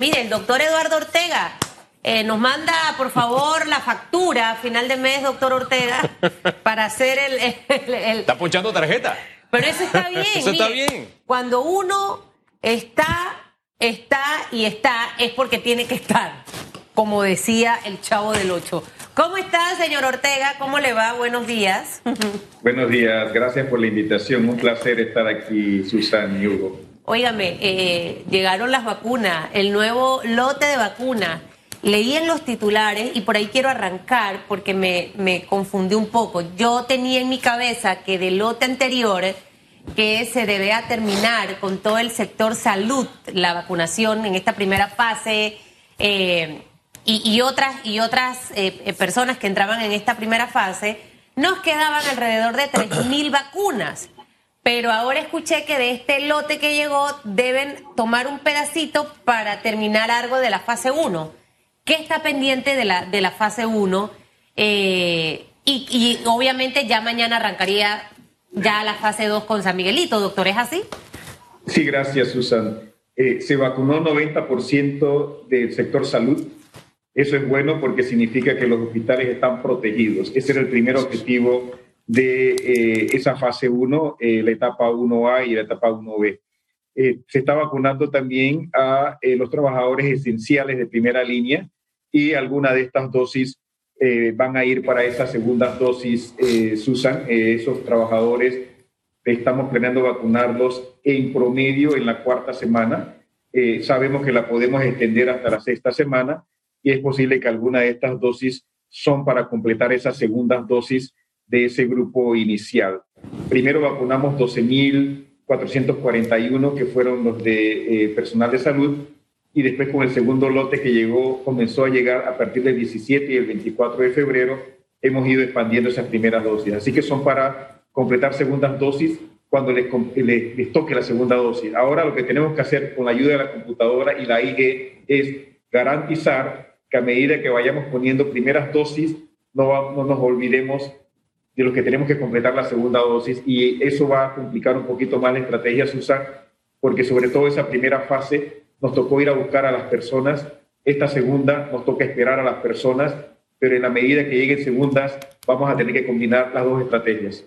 Mire, el doctor Eduardo Ortega eh, nos manda, por favor, la factura a final de mes, doctor Ortega, para hacer el... Está ponchando tarjeta. Pero eso está bien. eso está bien. Cuando uno está, está y está, es porque tiene que estar, como decía el chavo del Ocho. ¿Cómo está, señor Ortega? ¿Cómo le va? Buenos días. Buenos días, gracias por la invitación. Un placer estar aquí, Susan y Hugo. Óigame, eh, llegaron las vacunas, el nuevo lote de vacunas. Leí en los titulares y por ahí quiero arrancar porque me, me confundí un poco. Yo tenía en mi cabeza que del lote anterior que se debía terminar con todo el sector salud, la vacunación en esta primera fase eh, y, otras, y otras eh, personas que entraban en esta primera fase, nos quedaban alrededor de 3.000 vacunas pero ahora escuché que de este lote que llegó deben tomar un pedacito para terminar algo de la fase 1. ¿Qué está pendiente de la, de la fase 1? Eh, y, obviamente ya mañana arrancaría ya la fase 2 con San Miguelito, doctor, ¿es así? Sí, gracias, Susan. Eh, se vacunó 90% del sector salud. Eso es bueno porque significa que los hospitales están protegidos. Ese era el primer objetivo de eh, esa fase 1, eh, la etapa 1A y la etapa 1B. Eh, se está vacunando también a los trabajadores esenciales de primera línea y algunas de estas dosis van a ir para esas segundas dosis, Susan. esos trabajadores estamos planeando vacunarlos en promedio en la cuarta semana. sabemos que la podemos extender hasta la sexta semana y es posible que alguna de estas dosis son para completar esas segundas dosis de ese grupo inicial. Primero vacunamos 12.441 que fueron los de eh, personal de salud y después con el segundo lote que llegó, comenzó a llegar a partir del 17 y el 24 de febrero, hemos ido expandiendo esas primeras dosis. Así que son para completar segundas dosis cuando les, toque la segunda dosis. Ahora lo que tenemos que hacer con la ayuda de la computadora y la IG es garantizar que a medida que vayamos poniendo primeras dosis, no, no nos olvidemos de los que tenemos que completar la segunda dosis y eso va a complicar un poquito más la estrategia, Susan, porque sobre todo esa primera fase nos tocó ir a buscar a las personas, esta segunda nos toca esperar a las personas, pero en la medida que lleguen segundas vamos a tener que combinar las dos estrategias.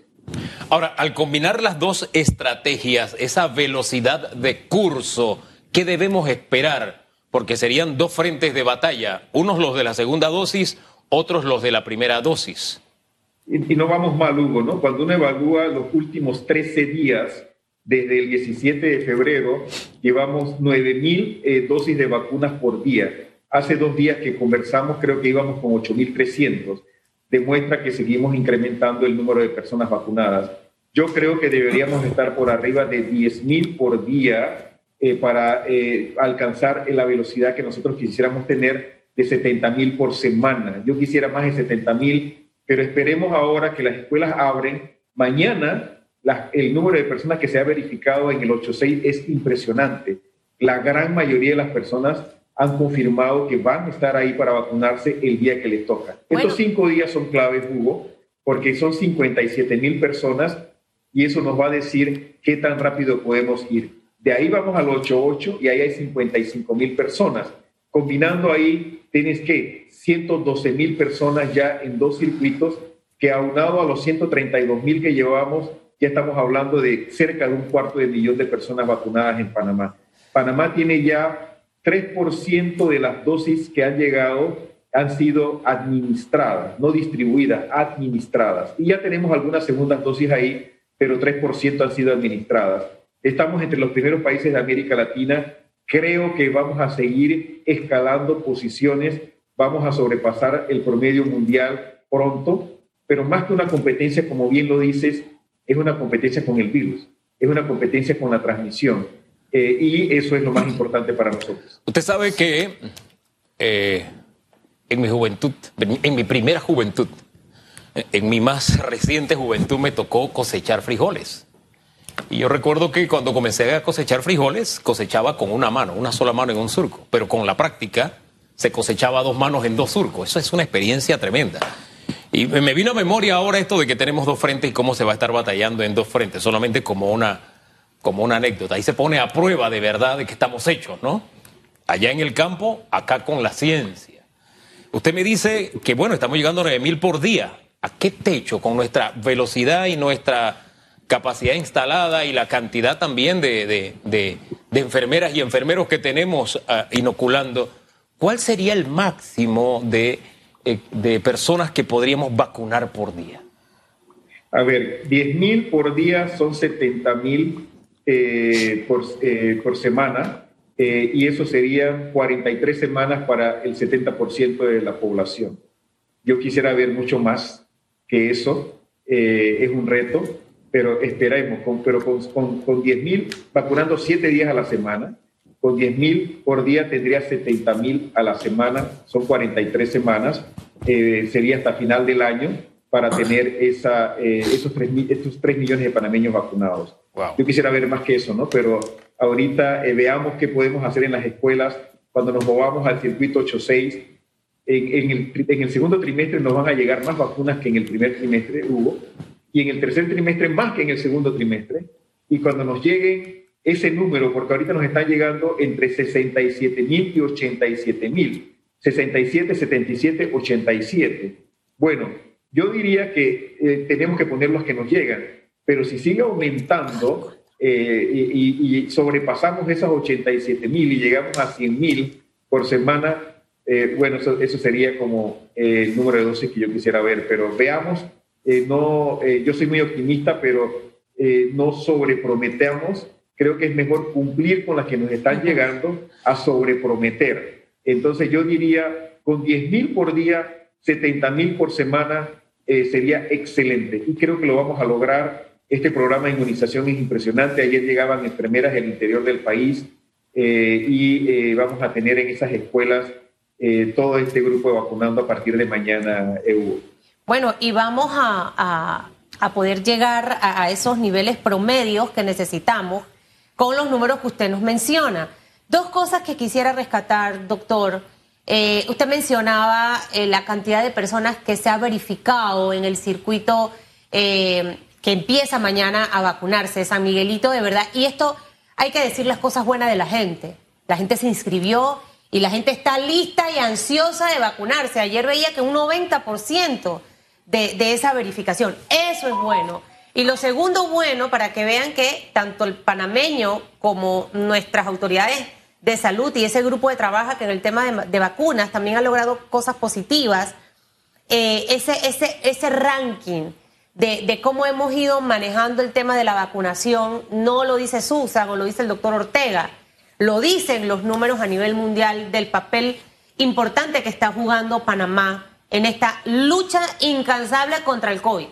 Ahora, al combinar las dos estrategias, esa velocidad de curso, ¿qué debemos esperar? Porque serían dos frentes de batalla, unos los de la segunda dosis, otros los de la primera dosis. Y, no vamos mal, Hugo, ¿no? Cuando uno evalúa los últimos 13 días, desde el 17 de febrero, llevamos 9.000 eh, dosis de vacunas por día. Hace dos días que conversamos, creo que íbamos con 8.300. Demuestra que seguimos incrementando el número de personas vacunadas. Yo creo que deberíamos estar por arriba de 10.000 por día eh, para eh, alcanzar la velocidad que nosotros quisiéramos tener de 70.000 por semana. Yo quisiera más de 70.000 pero esperemos ahora que las escuelas abren. Mañana el número de personas que se ha verificado en el 86 es impresionante. La gran mayoría de las personas han confirmado que van a estar ahí para vacunarse el día que les toca. Estos cinco días son claves, Hugo, porque son 57 mil personas y eso nos va a decir qué tan rápido podemos ir. De ahí vamos al 88 y ahí hay 55 mil personas. Combinando ahí, tienes que 112 mil personas ya en dos circuitos, que aunado a los 132 mil que llevamos, ya estamos hablando de cerca de un cuarto de millón de personas vacunadas en Panamá. Panamá tiene ya 3% de las dosis que han llegado han sido administradas, no distribuidas, administradas. Y ya tenemos algunas segundas dosis ahí, pero 3% han sido administradas. Estamos entre los primeros países de América Latina Creo que vamos a seguir escalando posiciones, vamos a sobrepasar el promedio mundial pronto, pero más que una competencia, como bien lo dices, es una competencia con el virus, es una competencia con la transmisión. Eh, y eso es lo más importante para nosotros. Usted sabe que eh, en mi juventud, en mi primera juventud, en mi más reciente juventud me tocó cosechar frijoles. Y yo recuerdo que cuando comencé a cosechar frijoles, cosechaba con una mano, una sola mano en un surco, pero con la práctica se cosechaba dos manos en dos surcos. Eso es una experiencia tremenda. Y me vino a memoria ahora esto de que tenemos dos frentes y cómo se va a estar batallando en dos frentes, solamente como una, como una anécdota. Ahí se pone a prueba de verdad de que estamos hechos, ¿no? allá en el campo, acá con la ciencia. Usted me dice que, bueno, estamos llegando a 9 mil por día. ¿A qué techo con nuestra velocidad y nuestra capacidad instalada y la cantidad también de, enfermeras y enfermeros que tenemos ah, inoculando? ¿Cuál sería el máximo de, eh, de personas que podríamos vacunar por día? A ver, 10 mil por día son 70 mil eh, por, eh, por, semana y eso serían 43 semanas para el 70% de la población. Yo quisiera ver mucho más que eso, es un reto, pero esperemos, con, pero con, con, con 10 mil vacunando 7 días a la semana, con 10 mil por día tendría 70 mil a la semana, son 43 semanas, eh, sería hasta final del año para tener esa, eh, esos, 3, estos 3 millones de panameños vacunados. Yo quisiera ver más que eso, ¿no? Pero ahorita eh, veamos qué podemos hacer en las escuelas cuando nos movamos al circuito 86. En, en, el, en el segundo trimestre nos van a llegar más vacunas que en el primer trimestre hubo, y en el tercer trimestre más que en el segundo trimestre. Y cuando nos lleguen ese número, porque ahorita nos están llegando entre 67 mil y 87 mil. 67, 77, 87. Bueno, yo diría que eh, tenemos que poner los que nos llegan, pero si sigue aumentando eh, y, sobrepasamos esas 87 mil y llegamos a 100 mil por semana, eh, bueno, eso, eso, sería como el número de dosis que yo quisiera ver, pero veamos, no, yo soy muy optimista, pero no sobreprometemos creo que es mejor cumplir con las que nos están llegando a sobreprometer. Entonces yo diría, con 10 mil por día, 70 mil por semana, eh, sería excelente. Y creo que lo vamos a lograr. Este programa de inmunización es impresionante. Ayer llegaban enfermeras del interior del país eh, y eh, vamos a tener en esas escuelas todo este grupo vacunando a partir de mañana, EU. Bueno, y vamos a, poder llegar a, esos niveles promedios que necesitamos con los números que usted nos menciona. Dos cosas que quisiera rescatar, doctor. Eh, usted mencionaba eh, la cantidad de personas que se ha verificado en el circuito eh, que empieza mañana a vacunarse, San Miguelito, de verdad. Y esto hay que decir las cosas buenas de la gente. La gente se inscribió y la gente está lista y ansiosa de vacunarse. Ayer veía que un 90% de, esa verificación. Eso es bueno. Y lo segundo bueno, para que vean que tanto el panameño como nuestras autoridades de salud y ese grupo de trabajo que en el tema de, vacunas también ha logrado cosas positivas, eh, ese, ese, ese ranking de, de, cómo hemos ido manejando el tema de la vacunación no lo dice Susan o lo dice el doctor Ortega, lo dicen los números a nivel mundial del papel importante que está jugando Panamá en esta lucha incansable contra el COVID.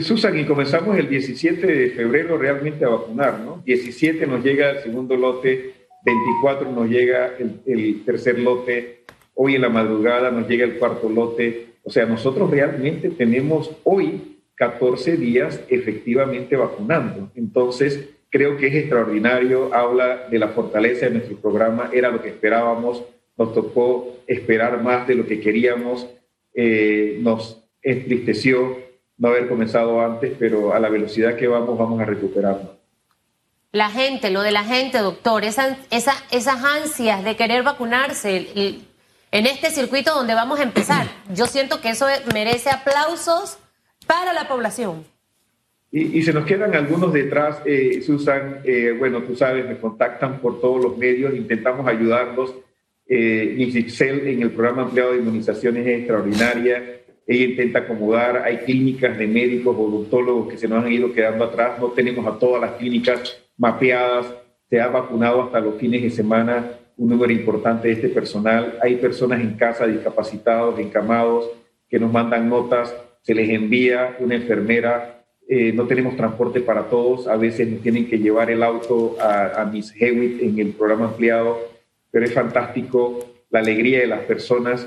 Susan, y comenzamos el 17 de febrero realmente a vacunar, ¿no? 17 nos llega el segundo lote, 24 nos llega el, tercer lote, hoy en la madrugada nos llega el cuarto lote. O sea, nosotros realmente tenemos hoy 14 días efectivamente vacunando. Entonces, creo que es extraordinario, habla de la fortaleza de nuestro programa, era lo que esperábamos, nos tocó esperar más de lo que queríamos, eh, nos entristeció no haber comenzado antes, pero a la velocidad que vamos, vamos a recuperarnos. La gente, lo de la gente, doctor, esa, esa, esas ansias de querer vacunarse en este circuito donde vamos a empezar, yo siento que eso merece aplausos para la población. Y, se nos quedan algunos detrás, eh, Susan, eh, bueno, tú sabes, me contactan por todos los medios, intentamos ayudarlos. Eh, en el programa ampliado de inmunizaciones es extraordinaria. Ella intenta acomodar, hay clínicas de médicos, odontólogos que se nos han ido quedando atrás, no tenemos a todas las clínicas mapeadas, se ha vacunado hasta los fines de semana un número importante de este personal, hay personas en casa discapacitados, encamados, que nos mandan notas, se les envía una enfermera, eh, no tenemos transporte para todos, a veces nos tienen que llevar el auto a, a Miss Hewitt en el programa ampliado, pero es fantástico la alegría de las personas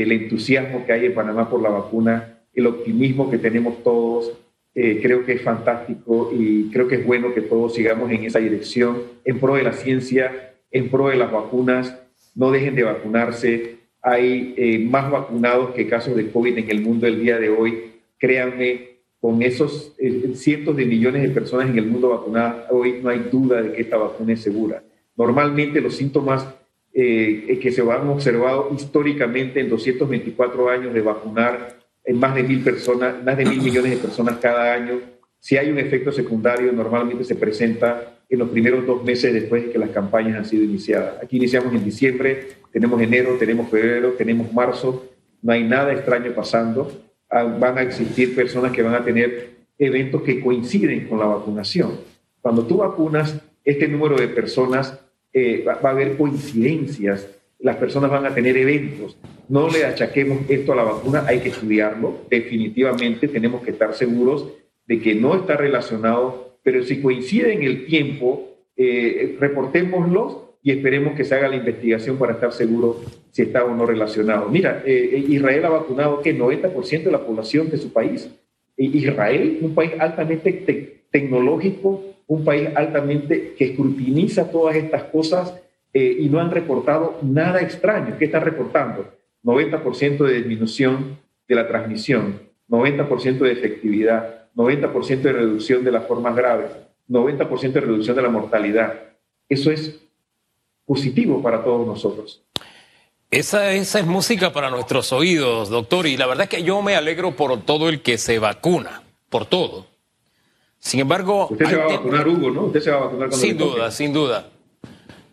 el entusiasmo que hay en Panamá por la vacuna, el optimismo que tenemos todos. Eh, creo que es fantástico y creo que es bueno que todos sigamos en esa dirección, en pro de la ciencia, en pro de las vacunas. No dejen de vacunarse. Hay eh, más vacunados que casos de COVID en el mundo el día de hoy. Créanme, con esos eh, cientos de millones de personas en el mundo vacunadas, hoy no hay duda de que esta vacuna es segura. Normalmente los síntomas eh, que se han observado históricamente en 224 años de vacunar en más de mil personas, más de mil millones de personas cada año, si hay un efecto secundario, normalmente se presenta en los primeros dos meses después de que las campañas han sido iniciadas. Aquí iniciamos en diciembre, tenemos enero, tenemos febrero, tenemos marzo, no hay nada extraño pasando. Ah, van a existir personas que van a tener eventos que coinciden con la vacunación. Cuando tú vacunas, este número de personas eh, va, a haber coincidencias, las personas van a tener eventos. No le achaquemos esto a la vacuna, hay que estudiarlo. Definitivamente tenemos que estar seguros de que no está relacionado, pero si coincide en el tiempo, eh, reportémoslos y esperemos que se haga la investigación para estar seguro si está o no relacionado. Mira, eh, Israel ha vacunado que 90% de la población de su país. Israel, un país altamente tecnológico, un país altamente que escrutiniza todas estas cosas eh, y no han reportado nada extraño. ¿Qué están reportando? 90% de disminución de la transmisión, 90% de efectividad, 90% de reducción de las formas graves, 90% de reducción de la mortalidad. Eso es positivo para todos nosotros. Esa, esa es música para nuestros oídos, doctor, y la verdad es que yo me alegro por todo el que se vacuna, por todo. Sin embargo... Usted se va a vacunar, Hugo, ¿no? Usted se va a vacunar cuando Sin duda, sin duda.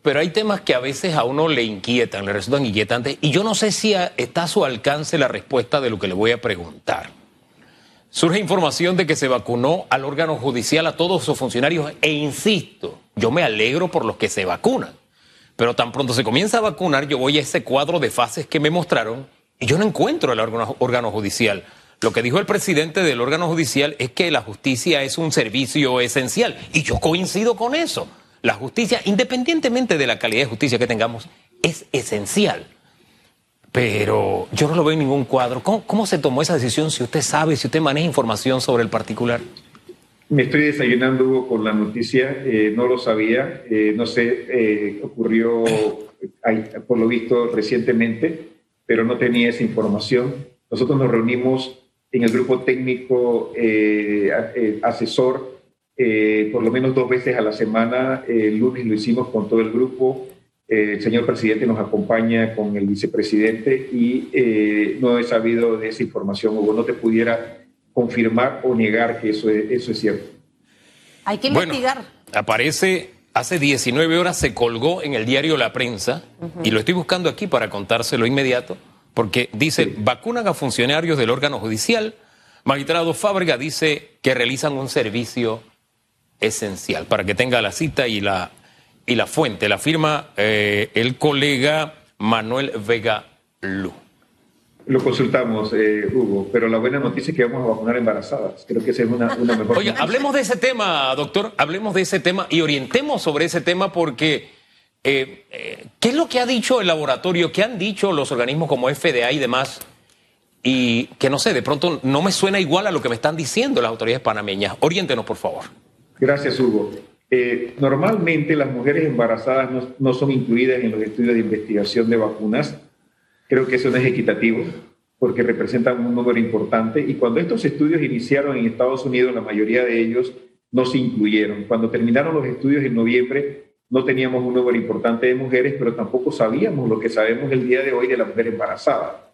Pero hay temas que a veces a uno le inquietan, le resultan inquietantes, y yo no sé si está a su alcance la respuesta de lo que le voy a preguntar. Surge información de que se vacunó al órgano judicial a todos sus funcionarios, e insisto, yo me alegro por los que se vacunan. Pero tan pronto se comienza a vacunar, yo voy a ese cuadro de fases que me mostraron y yo no encuentro el órgano, órgano judicial. Lo que dijo el presidente del órgano judicial es que la justicia es un servicio esencial. Y yo coincido con eso. La justicia, independientemente de la calidad de justicia que tengamos, es esencial. Pero yo no lo veo en ningún cuadro. ¿Cómo, se tomó esa decisión si usted sabe, si usted maneja información sobre el particular? Me estoy desayunando con la noticia, eh, no lo sabía, eh, no sé, eh, ocurrió por lo visto recientemente, pero no tenía esa información. Nosotros nos reunimos en el grupo técnico eh, eh, asesor eh, por lo menos dos veces a la semana. El lunes lo hicimos con todo el grupo. el señor presidente nos acompaña con el vicepresidente y no he sabido de esa información, Hugo. No te pudiera confirmar o negar que eso es, eso es cierto. Hay que investigar. Bueno, aparece hace 19 horas, se colgó en el diario La Prensa y lo estoy buscando aquí para contárselo inmediato porque dice, vacunan a funcionarios del órgano judicial. Magistrado Fábrega dice que realizan un servicio esencial para que tenga la cita y la, y la fuente. La firma eh, el colega Manuel Vega Lu. Lo consultamos, eh, Hugo, pero la buena noticia es que vamos a vacunar embarazadas. Creo que esa es una, una mejor. Oye, hablemos de ese tema, doctor, hablemos de ese tema y orientemos sobre ese tema porque eh, eh, ¿Qué es lo que ha dicho el laboratorio? ¿Qué han dicho los organismos como FDA y demás? Y que no sé, de pronto no me suena igual a lo que me están diciendo las autoridades panameñas. Oriéntenos, por favor. Gracias, Hugo. Eh, normalmente las mujeres embarazadas no, no, son incluidas en los estudios de investigación de vacunas. Creo que eso no es equitativo porque representan un número importante. Y cuando estos estudios iniciaron en Estados Unidos, la mayoría de ellos no se incluyeron. Cuando terminaron los estudios en noviembre, no teníamos un número importante de mujeres, pero tampoco sabíamos lo que sabemos el día de hoy de la mujer embarazada.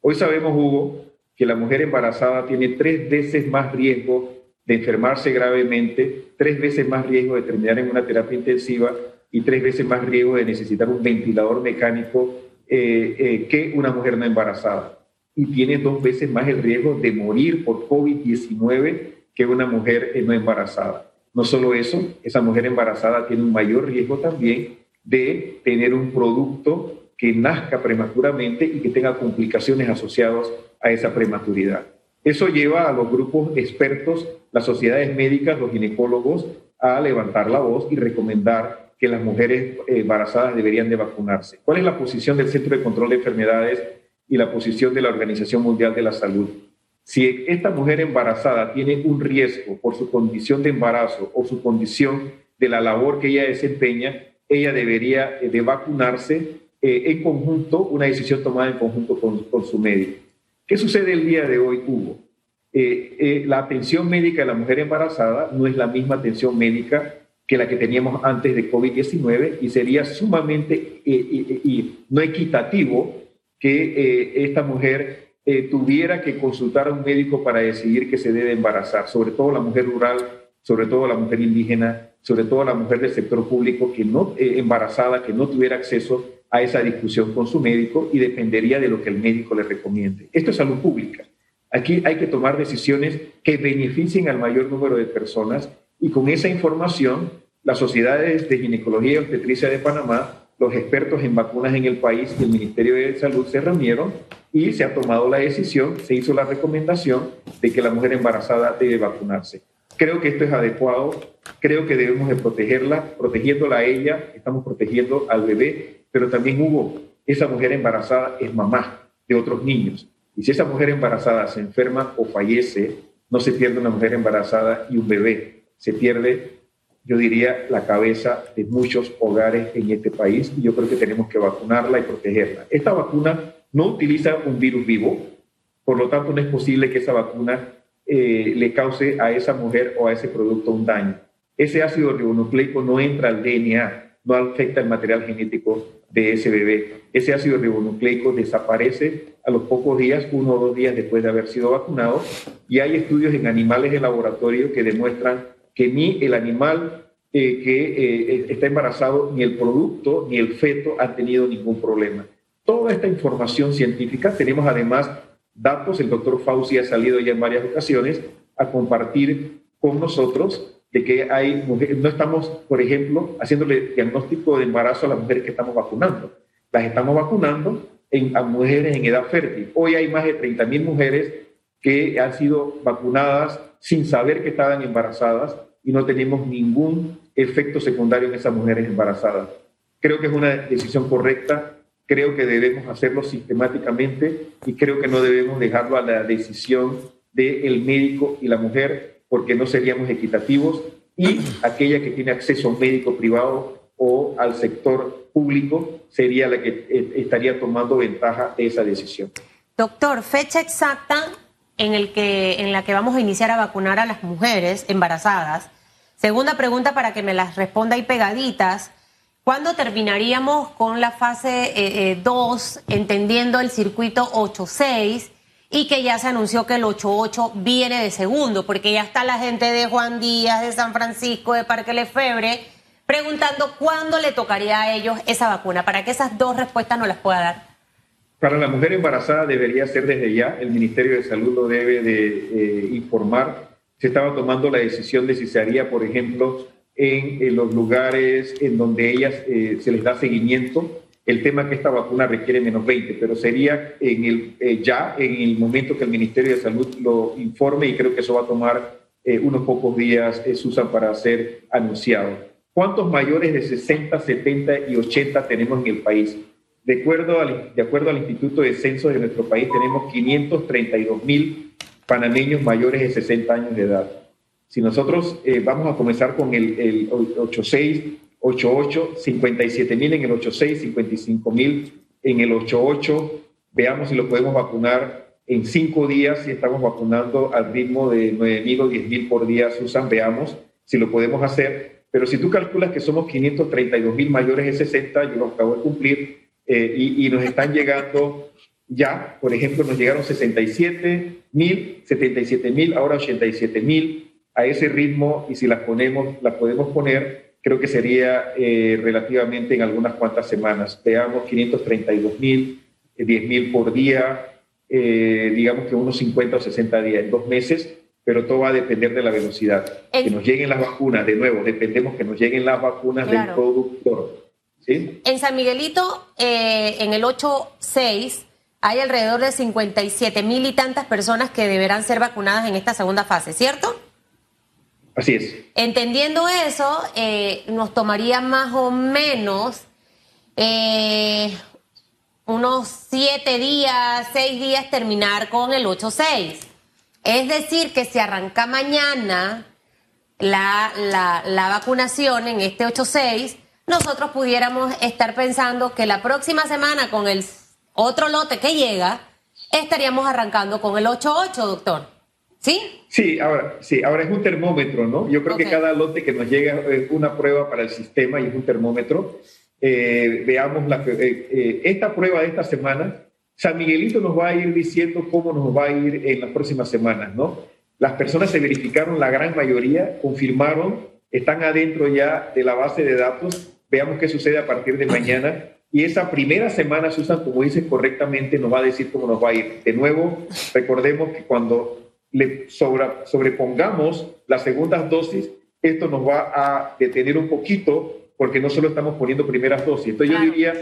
Hoy sabemos, Hugo, que la mujer embarazada tiene tres veces más riesgo de enfermarse gravemente, tres veces más riesgo de terminar en una terapia intensiva y tres veces más riesgo de necesitar un ventilador mecánico eh, eh, que una mujer no embarazada. Y tiene dos veces más el riesgo de morir por COVID-19 que una mujer no embarazada. No solo eso, esa mujer embarazada tiene un mayor riesgo también de tener un producto que nazca prematuramente y que tenga complicaciones asociadas a esa prematuridad. Eso lleva a los grupos expertos, las sociedades médicas, los ginecólogos, a levantar la voz y recomendar que las mujeres embarazadas deberían de vacunarse. ¿Cuál es la posición del Centro de Control de Enfermedades y la posición de la Organización Mundial de la Salud? Si esta mujer embarazada tiene un riesgo por su condición de embarazo o su condición de la labor que ella desempeña, ella debería eh, de vacunarse eh, en conjunto, una decisión tomada en conjunto con, su médico. ¿Qué sucede el día de hoy, Hugo? Eh, la atención médica de la mujer embarazada no es la misma atención médica que la que teníamos antes de COVID-19 y sería sumamente y no equitativo que esta mujer tuviera que consultar a un médico para decidir que se debe embarazar, sobre todo la mujer rural, sobre todo la mujer indígena, sobre todo la mujer del sector público que no embarazada, que no tuviera acceso a esa discusión con su médico y dependería de lo que el médico le recomiende. Esto es salud pública. Aquí hay que tomar decisiones que beneficien al mayor número de personas y con esa información las sociedades de ginecología y obstetricia de Panamá, los expertos en vacunas en el país y el Ministerio de Salud se reunieron y se ha tomado la decisión, se hizo la recomendación de que la mujer embarazada debe vacunarse. Creo que esto es adecuado, creo que debemos de protegerla, protegiéndola a ella, estamos protegiendo al bebé pero también hubo, esa mujer embarazada es mamá de otros niños. Y si esa mujer embarazada se enferma o fallece, no se pierde una mujer embarazada y un bebé, se pierde, yo diría, la cabeza de muchos hogares en este país y yo creo que tenemos que vacunarla y protegerla. Esta vacuna no utiliza un virus vivo, por lo tanto no es posible que esa vacuna eh, le cause a esa mujer o a ese producto un daño. Ese ácido ribonucleico no entra al DNA, no afecta el material genético de ese bebé. Ese ácido ribonucleico desaparece a los pocos días, uno o dos días después de haber sido vacunado, y hay estudios en animales de laboratorio que demuestran que ni el animal eh, que eh, está embarazado, ni el producto, ni el feto han tenido ningún problema. Toda esta información científica, tenemos además datos, el doctor Fauci ha salido ya en varias ocasiones a compartir con nosotros de que hay mujeres, no estamos, por ejemplo, haciéndole diagnóstico de embarazo a las mujeres que estamos vacunando. Las estamos vacunando en, a mujeres en edad fértil. Hoy hay más de 30.000 mujeres que han sido vacunadas sin saber que estaban embarazadas y no tenemos ningún efecto secundario en esas mujeres embarazadas. Creo que es una decisión correcta, creo que debemos hacerlo sistemáticamente y creo que no debemos dejarlo a la decisión del médico y la mujer porque no seríamos equitativos y aquella que tiene acceso a un médico privado o al sector público sería la que eh, estaría tomando ventaja de esa decisión. Doctor, fecha exacta en, el que, en la que vamos a iniciar a vacunar a las mujeres embarazadas. Segunda pregunta para que me las responda ahí pegaditas. ¿Cuándo terminaríamos con la fase 2, eh, eh, entendiendo el circuito 8-6? y que ya se anunció que el 88 viene de segundo, porque ya está la gente de Juan Díaz, de San Francisco, de Parque Lefebre, preguntando cuándo le tocaría a ellos esa vacuna, para que esas dos respuestas no las pueda dar. Para la mujer embarazada debería ser desde ya, el Ministerio de Salud lo debe de eh, informar. Se estaba tomando la decisión de si se haría, por ejemplo, en, los lugares en donde ellas eh, se les da seguimiento el tema que esta vacuna requiere menos 20, pero sería eh, ya en el momento que el Ministerio de Salud lo informe y creo que eso va a tomar eh, unos pocos días, Susan, para ser anunciado. ¿Cuántos mayores de 60, 70 y 80 tenemos en el país? De acuerdo al, de acuerdo al Instituto de Censo de nuestro país, tenemos 532 mil panameños mayores de 60 años de edad. Si nosotros vamos a comenzar con el, el 86, 88, 57 mil en el 86, 55 mil en el 88. Veamos si lo podemos vacunar en cinco días, si estamos vacunando al ritmo de 9 mil o 10 mil por día, Susan, veamos si lo podemos hacer. Pero si tú calculas que somos 532 mil mayores de 60, yo lo acabo de cumplir, eh, y, y, nos están llegando ya, por ejemplo, nos llegaron 67 mil, 77 mil, ahora 87 mil. A ese ritmo, y si las ponemos, las podemos poner, creo que sería eh, relativamente en algunas cuantas semanas. Veamos 532 mil, 10 eh, mil por día, eh, digamos que unos 50 o 60 días, en dos meses, pero todo va a depender de la velocidad. Que nos lleguen las vacunas, de nuevo, dependemos que nos lleguen las vacunas del productor. ¿sí? En San Miguelito, en el 8-6, hay alrededor de 57 mil y tantas personas que deberán ser vacunadas en esta segunda fase, ¿cierto? Así es. Entendiendo eso, eh, nos tomaría más o menos eh, unos siete días, seis días terminar con el 8-6. Es decir, que si arranca mañana la, la, la vacunación en este 8-6, nosotros pudiéramos estar pensando que la próxima semana con el otro lote que llega, estaríamos arrancando con el 8-8, doctor. ¿Sí? Sí, ahora, sí, ahora es un termómetro, ¿no? Yo creo Ok. que cada lote que nos llega es una prueba para el sistema y es un termómetro. Eh, veamos la, eh, eh, esta prueba de esta semana. San Miguelito nos va a ir diciendo cómo nos va a ir en las próximas semanas, ¿no? Las personas se verificaron, la gran mayoría confirmaron, están adentro ya de la base de datos. Veamos qué sucede a partir de mañana. Y esa primera semana, Susan, como dices correctamente, nos va a decir cómo nos va a ir. De nuevo, recordemos que cuando le sobra- sobrepongamos las segundas dosis, esto nos va a detener un poquito porque no solo estamos poniendo primeras dosis. Entonces Claro. yo diría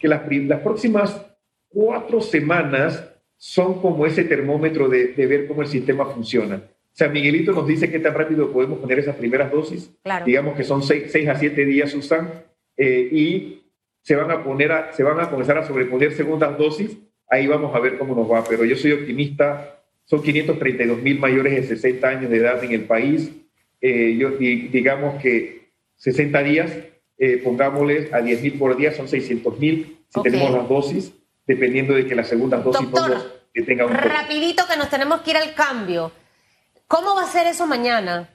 que las, las próximas cuatro semanas son como ese termómetro de, de ver cómo el sistema funciona. San Miguelito nos dice qué tan rápido podemos poner esas primeras dosis. Claro. Digamos que son seis, seis a siete días, Susan, eh, y se van a poner a- se van a comenzar a sobreponer segundas dosis. Ahí vamos a ver cómo nos va. Pero yo soy optimista. Son 532 mil mayores de 60 años de edad en el país. Eh, yo di- digamos que 60 días, eh, pongámosles a 10 mil por día, son 600 mil si tenemos las dosis, dependiendo de que las segundas dosis no Doctor, nos detengan un. Rapidito que nos tenemos que ir al cambio. ¿Cómo va a ser eso mañana?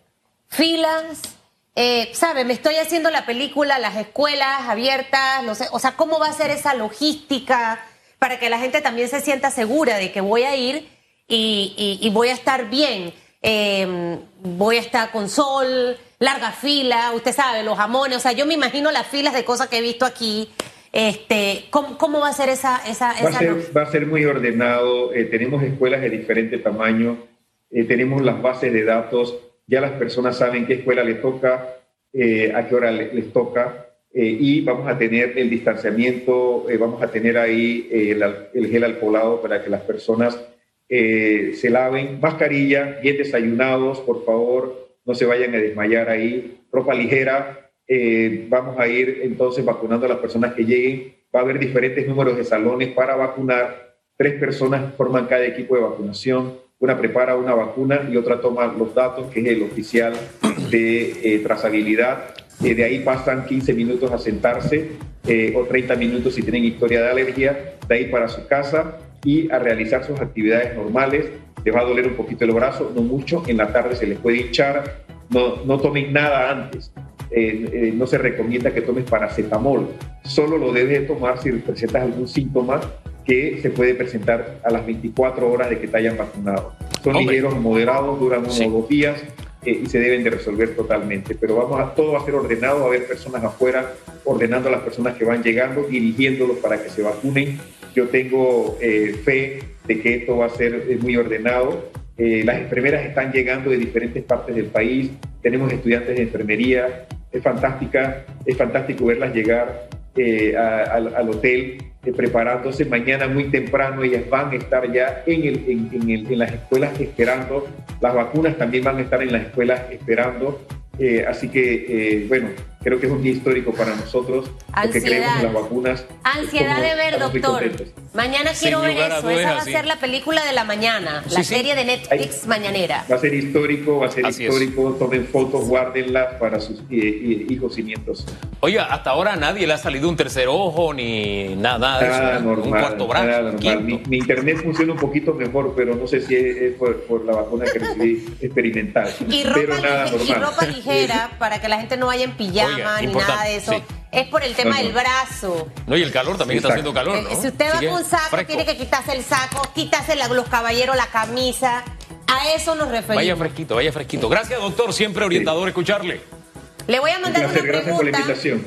¿Filas? Eh, ¿Sabe? Me estoy haciendo la película, las escuelas abiertas, no sé, o sea, ¿cómo va a ser esa logística para que la gente también se sienta segura de que voy a ir y, y- y voy a estar bien? Eh, voy a estar con sol, larga fila, usted sabe, los jamones, o sea, yo me imagino las filas de cosas que he visto aquí. Este, ¿cómo, cómo va a ser esa, esa, Va a esa ser, va a ser muy ordenado, eh, tenemos escuelas de diferente tamaño, eh, tenemos las bases de datos, ya las personas saben qué escuela les toca, eh, a qué hora le- les toca, eh, y vamos a tener el distanciamiento, eh, vamos a tener ahí el, el gel alcoholado para que las personas se laven, mascarilla, bien desayunados, por favor, no se vayan a desmayar ahí, ropa ligera, vamos a ir entonces vacunando a las personas que lleguen. Va a haber diferentes números de salones para vacunar. Tres personas forman cada equipo de vacunación. Una prepara una vacuna y otra toma los datos, que es el oficial de eh, trazabilidad. Eh, de ahí pasan 15 minutos a sentarse eh, o 30 minutos si tienen historia de alergia. De ahí para su casa y a realizar sus actividades normales. Les va a doler un poquito el brazo, no mucho. En la tarde se les puede hinchar. No, no tomen nada antes eh, no se recomienda que tomes paracetamol. Solo lo debes de tomar si presentas algún síntoma que se puede presentar a las 24 horas de que te hayan vacunado. Son Hombre. ligeros, moderados, duran uno Sí. o dos días eh, y se deben de resolver totalmente. Pero vamos a, todo va a ser ordenado, va a haber personas afuera ordenando a las personas que van llegando, dirigiéndolos para que se vacunen. Yo tengo eh, fe de que esto va a ser eh, muy ordenado. Eh, las enfermeras están llegando de diferentes partes del país. Tenemos estudiantes de enfermería. Es fantástica, es fantástico verlas llegar eh, al, al hotel eh, preparándose. Mañana muy temprano ellas van a estar ya en, el- en el- en las escuelas esperando. Las vacunas también van a estar en las escuelas esperando. Eh, así que, eh, bueno, creo que es un día histórico para nosotros, porque creemos en las vacunas. Ansiedad Estamos- de ver, doctor. Mañana quiero ver eso. dudas, Esa va a sí. ser la película de la mañana, la Sí, sí. serie de Netflix mañanera. Va a ser histórico, va a ser Así es. histórico. Tomen fotos, guárdenlas para sus eh, eh, hijos y nietos. Oiga, hasta ahora a nadie le ha salido un tercer ojo ni nada, nada de eso. Normal. un cuarto brazo, nada un normal. Mi, quinto. mi internet funciona un poquito mejor, pero no sé si es, es por, por la vacuna que recibí experimental. Y pero ropa, nada lige- y normal. ropa ligera para que la gente no vaya en pijama Oiga, ni importante, nada de eso. sí. Es por el tema No, no. del brazo. No, y el calor también está haciendo calor, Eh, ¿no? Si usted va con un saco, fresco. tiene que quitarse el saco, quitarse la- los caballeros la camisa. A eso nos referimos. Vaya fresquito, vaya fresquito. Gracias, doctor. Siempre orientador escucharle. Le voy a Un mandar placer, una gracias por la pregunta. invitación.